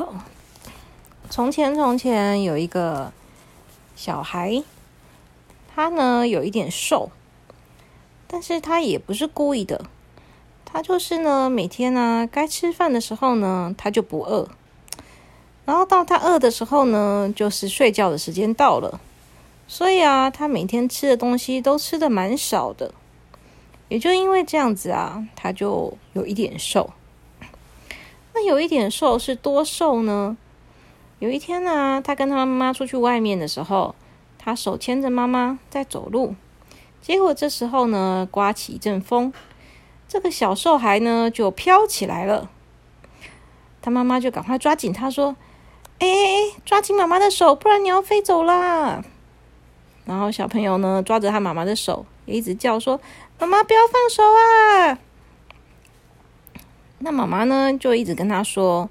好，从前从前有一个小孩，他呢有一点瘦，但是他也不是故意的，他就是呢每天呢该吃饭的时候呢他就不饿，然后到他饿的时候呢就是睡觉的时间到了，所以啊他每天吃的东西都吃的蛮少的，也就因为这样子啊他就有一点瘦。那有一点瘦是多瘦呢？有一天呢，他跟他妈妈出去外面的时候，他手牵着妈妈在走路。结果这时候呢，刮起一阵风，这个小瘦孩呢就飘起来了。他妈妈就赶快抓紧他说：“哎哎哎，抓紧妈妈的手，不然你要飞走啦！”然后小朋友呢抓着他妈妈的手，也一直叫说：“妈妈不要放手啊！”那妈妈呢，就一直跟他说：“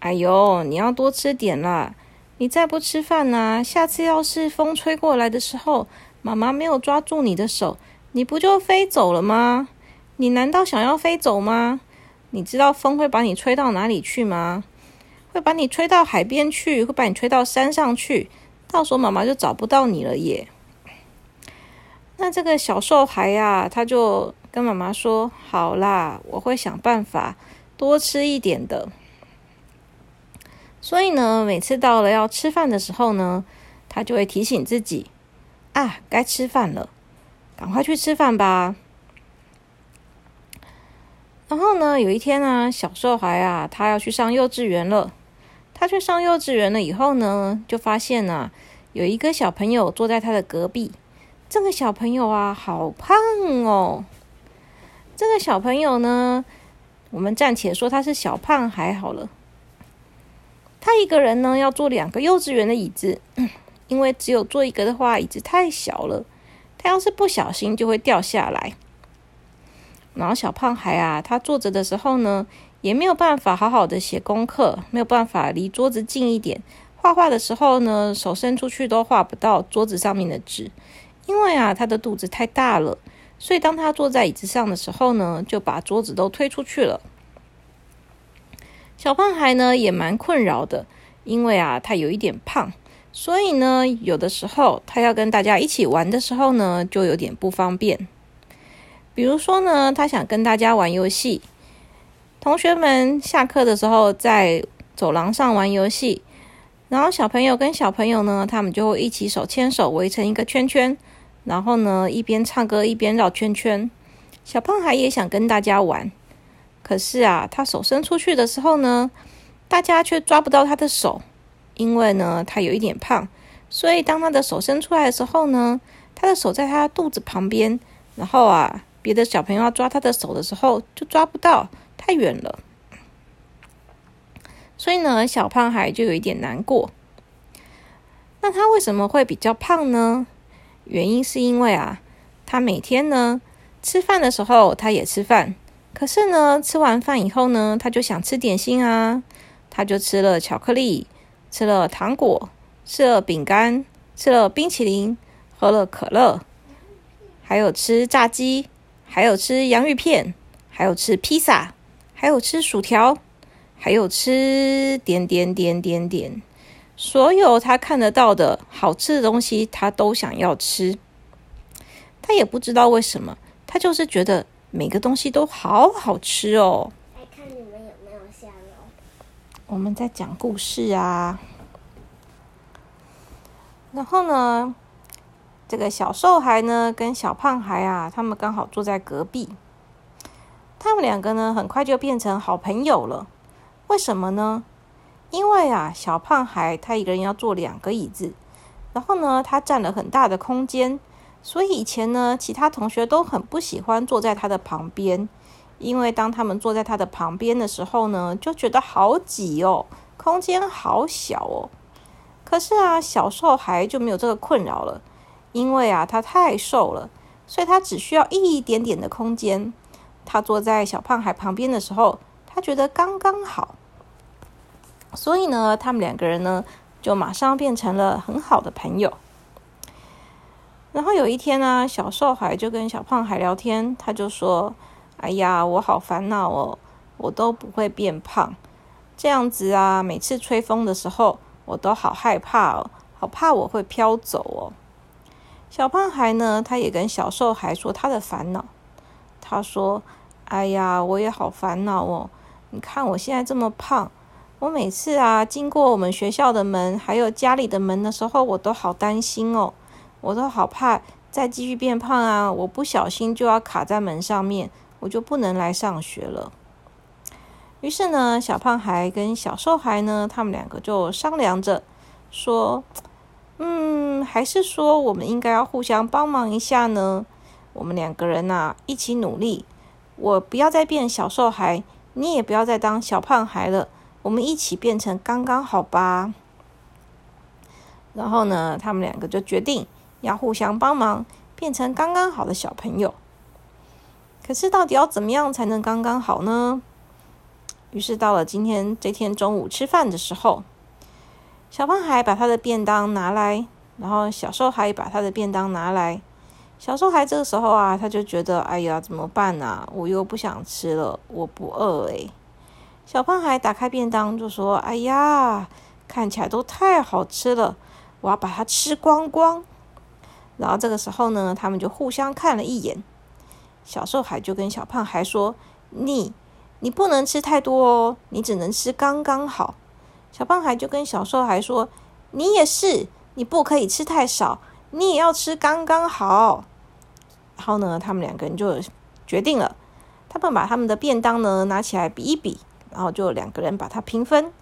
哎呦，你要多吃点啦！你再不吃饭呢，下次要是风吹过来的时候，妈妈没有抓住你的手，你不就飞走了吗？你难道想要飞走吗？你知道风会把你吹到哪里去吗？会把你吹到海边去，会把你吹到山上去，到时候妈妈就找不到你了耶！那这个小瘦孩呀，他就。”跟妈妈说好啦，我会想办法多吃一点的。所以呢，每次到了要吃饭的时候呢，他就会提醒自己啊，该吃饭了，赶快去吃饭吧。然后呢，有一天呢，小瘦孩啊，他要去上幼稚园了。他去上幼稚园了以后呢，就发现呢，有一个小朋友坐在他的隔壁。这个小朋友啊，好胖哦。这个小朋友呢，我们暂且说他是小胖还好了。他一个人呢要坐两个幼稚园的椅子，因为只有坐一个的话，椅子太小了。他要是不小心就会掉下来。然后小胖孩啊，他坐着的时候呢，也没有办法好好的写功课，没有办法离桌子近一点。画画的时候呢，手伸出去都画不到桌子上面的纸，因为啊，他的肚子太大了。所以，当他坐在椅子上的时候呢，就把桌子都推出去了。小胖孩呢也蛮困扰的，因为啊，他有一点胖，所以呢，有的时候他要跟大家一起玩的时候呢，就有点不方便。比如说呢，他想跟大家玩游戏，同学们下课的时候在走廊上玩游戏，然后小朋友跟小朋友呢，他们就会一起手牵手围成一个圈圈。然后呢，一边唱歌一边绕圈圈。小胖孩也想跟大家玩，可是啊，他手伸出去的时候呢，大家却抓不到他的手，因为呢，他有一点胖，所以当他的手伸出来的时候呢，他的手在他肚子旁边，然后啊，别的小朋友要抓他的手的时候就抓不到，太远了。所以呢，小胖孩就有一点难过。那他为什么会比较胖呢？原因是因为啊，他每天呢吃饭的时候他也吃饭，可是呢吃完饭以后呢，他就想吃点心啊，他就吃了巧克力，吃了糖果，吃了饼干，吃了冰淇淋，喝了可乐，还有吃炸鸡，还有吃洋芋片，还有吃披萨，还有吃薯条，还有吃点点点点点。所有他看得到的好吃的东西，他都想要吃。他也不知道为什么，他就是觉得每个东西都好好吃哦。来看你们有没有下楼？我们在讲故事啊。然后呢，这个小瘦孩呢，跟小胖孩啊，他们刚好坐在隔壁。他们两个呢，很快就变成好朋友了。为什么呢？因为啊，小胖孩他一个人要坐两个椅子，然后呢，他占了很大的空间，所以以前呢，其他同学都很不喜欢坐在他的旁边，因为当他们坐在他的旁边的时候呢，就觉得好挤哦，空间好小哦。可是啊，小瘦孩就没有这个困扰了，因为啊，他太瘦了，所以他只需要一点点的空间。他坐在小胖孩旁边的时候，他觉得刚刚好。所以呢，他们两个人呢，就马上变成了很好的朋友。然后有一天呢，小瘦孩就跟小胖孩聊天，他就说：“哎呀，我好烦恼哦，我都不会变胖，这样子啊，每次吹风的时候，我都好害怕哦，好怕我会飘走哦。小胖孩呢，他也跟小瘦孩说他的烦恼。他说：“哎呀，我也好烦恼哦！你看我现在这么胖，我每次啊经过我们学校的门，还有家里的门的时候，我都好担心哦，我都好怕再继续变胖啊！我不小心就要卡在门上面，我就不能来上学了。”于是呢，小胖孩跟小瘦孩呢，他们两个就商量着说。嗯，还是说我们应该要互相帮忙一下呢？我们两个人呐，一起努力。我不要再变小瘦孩，你也不要再当小胖孩了。我们一起变成刚刚好吧。然后呢，他们两个就决定要互相帮忙，变成刚刚好的小朋友。可是，到底要怎么样才能刚刚好呢？于是，到了今天这天中午吃饭的时候。小胖孩把他的便当拿来，然后小瘦孩把他的便当拿来。小瘦孩这个时候啊，他就觉得：“哎呀，怎么办啊？我又不想吃了，我不饿诶。小胖孩打开便当就说：“哎呀，看起来都太好吃了，我要把它吃光光。”然后这个时候呢，他们就互相看了一眼。小瘦孩就跟小胖孩说：“你，你不能吃太多哦，你只能吃刚刚好。”小胖孩就跟小瘦孩说：“你也是，你不可以吃太少，你也要吃刚刚好。”然后呢，他们两个人就决定了，他们把他们的便当呢拿起来比一比，然后就两个人把它平分。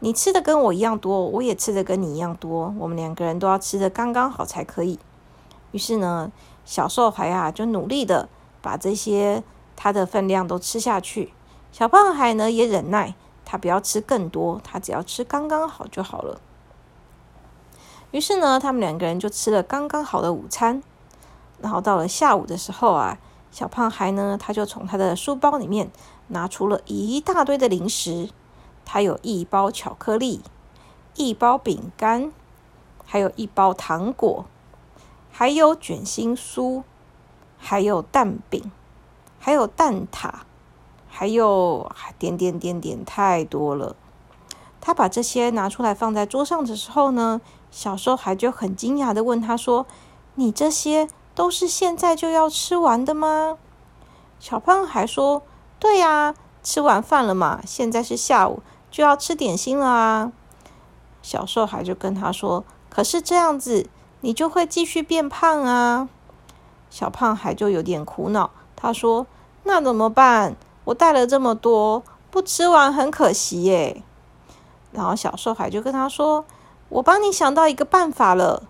你吃的跟我一样多，我也吃的跟你一样多，我们两个人都要吃的刚刚好才可以。于是呢，小瘦孩啊就努力的把这些他的分量都吃下去，小胖孩呢也忍耐。他不要吃更多，他只要吃刚刚好就好了。于是呢，他们两个人就吃了刚刚好的午餐。然后到了下午的时候啊，小胖孩呢，他就从他的书包里面拿出了一大堆的零食。他有一包巧克力，一包饼干，还有一包糖果，还有卷心酥，还有蛋饼，还有蛋挞。还有点点点点太多了。他把这些拿出来放在桌上的时候呢，小瘦孩就很惊讶的问他说：“你这些都是现在就要吃完的吗？”小胖还说：“对呀，吃完饭了嘛，现在是下午，就要吃点心了啊。”小瘦孩就跟他说：“可是这样子，你就会继续变胖啊。”小胖孩就有点苦恼，他说：“那怎么办？”我带了这么多，不吃完很可惜耶。然后小瘦孩就跟他说：“我帮你想到一个办法了，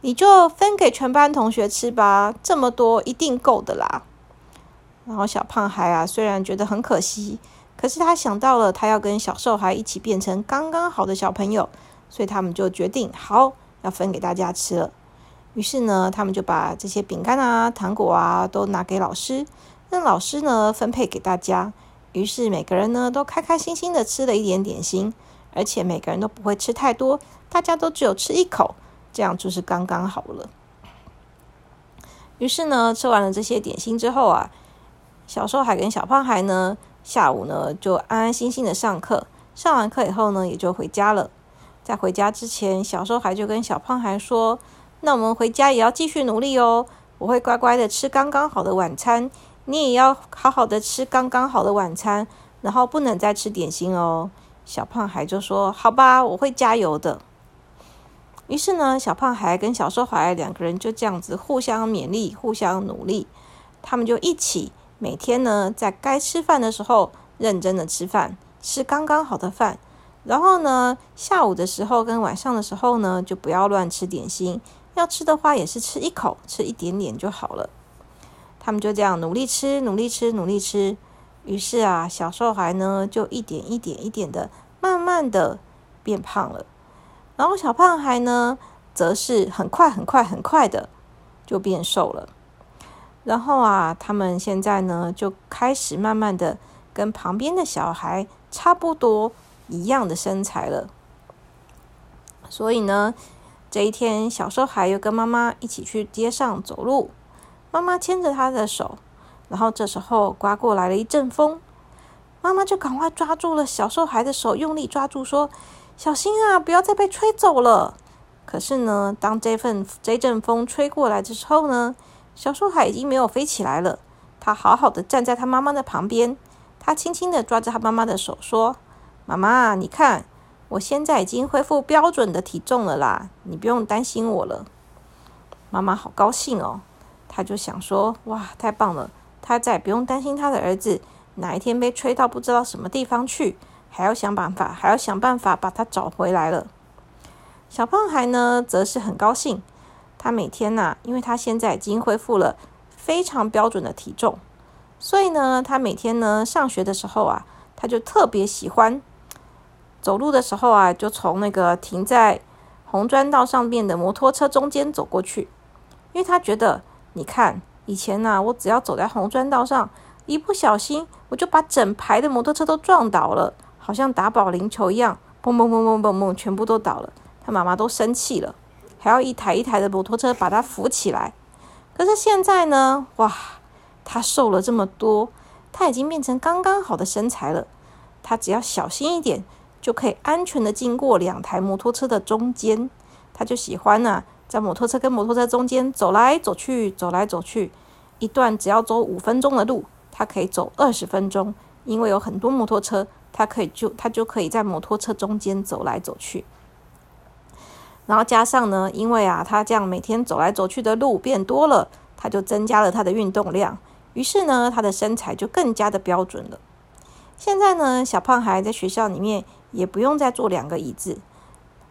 你就分给全班同学吃吧，这么多一定够的啦。”然后小胖孩啊，虽然觉得很可惜，可是他想到了他要跟小瘦孩一起变成刚刚好的小朋友，所以他们就决定好要分给大家吃了。于是呢，他们就把这些饼干啊、糖果啊都拿给老师。让老师呢分配给大家，于是每个人呢都开开心心的吃了一点点心，而且每个人都不会吃太多，大家都只有吃一口，这样就是刚刚好了。于是呢，吃完了这些点心之后啊，小瘦孩跟小胖孩呢下午呢就安安心心的上课，上完课以后呢也就回家了。在回家之前，小瘦孩就跟小胖孩说：“那我们回家也要继续努力哦，我会乖乖的吃刚刚好的晚餐。”你也要好好的吃刚刚好的晚餐，然后不能再吃点心哦。小胖孩就说：“好吧，我会加油的。”于是呢，小胖孩跟小瘦孩两个人就这样子互相勉励、互相努力。他们就一起每天呢，在该吃饭的时候认真的吃饭，吃刚刚好的饭。然后呢，下午的时候跟晚上的时候呢，就不要乱吃点心。要吃的话，也是吃一口，吃一点点就好了。他们就这样努力吃，努力吃，努力吃。于是啊，小瘦孩呢就一点一点一点的，慢慢的变胖了。然后小胖孩呢，则是很快很快很快的就变瘦了。然后啊，他们现在呢就开始慢慢的跟旁边的小孩差不多一样的身材了。所以呢，这一天小瘦孩又跟妈妈一起去街上走路。妈妈牵着他的手，然后这时候刮过来了一阵风，妈妈就赶快抓住了小瘦孩的手，用力抓住，说：“小心啊，不要再被吹走了。”可是呢，当这份这阵风吹过来的时候呢，小瘦孩已经没有飞起来了。他好好的站在他妈妈的旁边，他轻轻的抓着他妈妈的手，说：“妈妈，你看，我现在已经恢复标准的体重了啦，你不用担心我了。”妈妈好高兴哦，他就想说：“哇，太棒了！他再也不用担心他的儿子哪一天被吹到不知道什么地方去，还要想办法，还要想办法把他找回来了。”小胖孩呢，则是很高兴。他每天呐，因为他现在已经恢复了非常标准的体重，所以呢，他每天呢上学的时候啊，他就特别喜欢走路的时候啊，就从那个停在红砖道上面的摩托车中间走过去。因为他觉得，你看以前呢，我只要走在红砖道上，一不小心我就把整排的摩托车都撞倒了，好像打保龄球一样，嘣嘣嘣嘣嘣嘣，全部都倒了。他妈妈都生气了，还要一台一台的摩托车把他扶起来。可是现在呢，哇，他瘦了这么多，他已经变成刚刚好的身材了。他只要小心一点，就可以安全的经过两台摩托车的中间。他就喜欢呢。在摩托车跟摩托车中间走来走去，走来走去，一段只要走五分钟的路，他可以走二十分钟，因为有很多摩托车，他可以就他就可以在摩托车中间走来走去。然后加上呢，因为啊，他这样每天走来走去的路变多了，他就增加了他的运动量，于是呢，他的身材就更加的标准了。现在呢，小胖孩在学校里面也不用再坐两个椅子。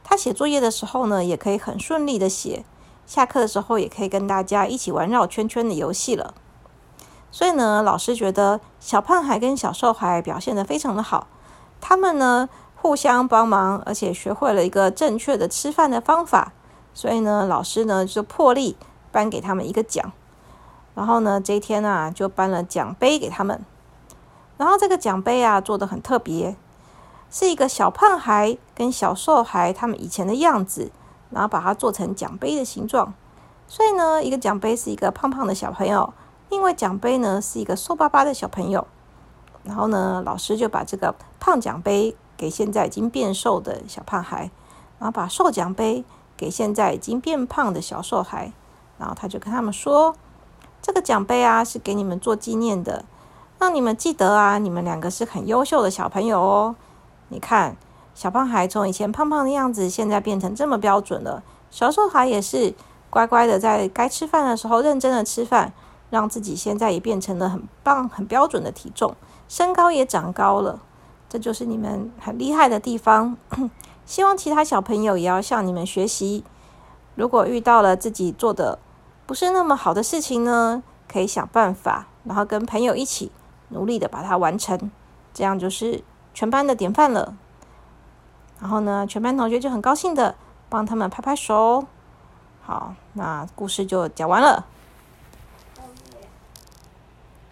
他写作业的时候呢，也可以很顺利的写；下课的时候，也可以跟大家一起玩绕圈圈的游戏了。所以呢，老师觉得小胖孩跟小瘦孩表现的非常的好。他们呢互相帮忙，而且学会了一个正确的吃饭的方法。所以呢，老师呢就破例颁给他们一个奖。然后呢，这一天啊，就颁了奖杯给他们。然后这个奖杯啊，做的很特别。是一个小胖孩跟小瘦孩他们以前的样子，然后把它做成奖杯的形状。所以呢，一个奖杯是一个胖胖的小朋友，另外奖杯呢是一个瘦巴巴的小朋友。然后呢，老师就把这个胖奖杯给现在已经变瘦的小胖孩，然后把瘦奖杯给现在已经变胖的小瘦孩。然后他就跟他们说：“这个奖杯啊，是给你们做纪念的，让你们记得啊，你们两个是很优秀的小朋友哦。”你看，小胖孩从以前胖胖的样子，现在变成这么标准了。小瘦孩也是乖乖的，在该吃饭的时候认真的吃饭，让自己现在也变成了很棒、很标准的体重，身高也长高了。这就是你们很厉害的地方。希望其他小朋友也要向你们学习。如果遇到了自己做的不是那么好的事情呢，可以想办法，然后跟朋友一起努力的把它完成。这样就是。全班的典范了，然后呢，全班同学就很高兴的帮他们拍拍手。好，那故事就讲完了。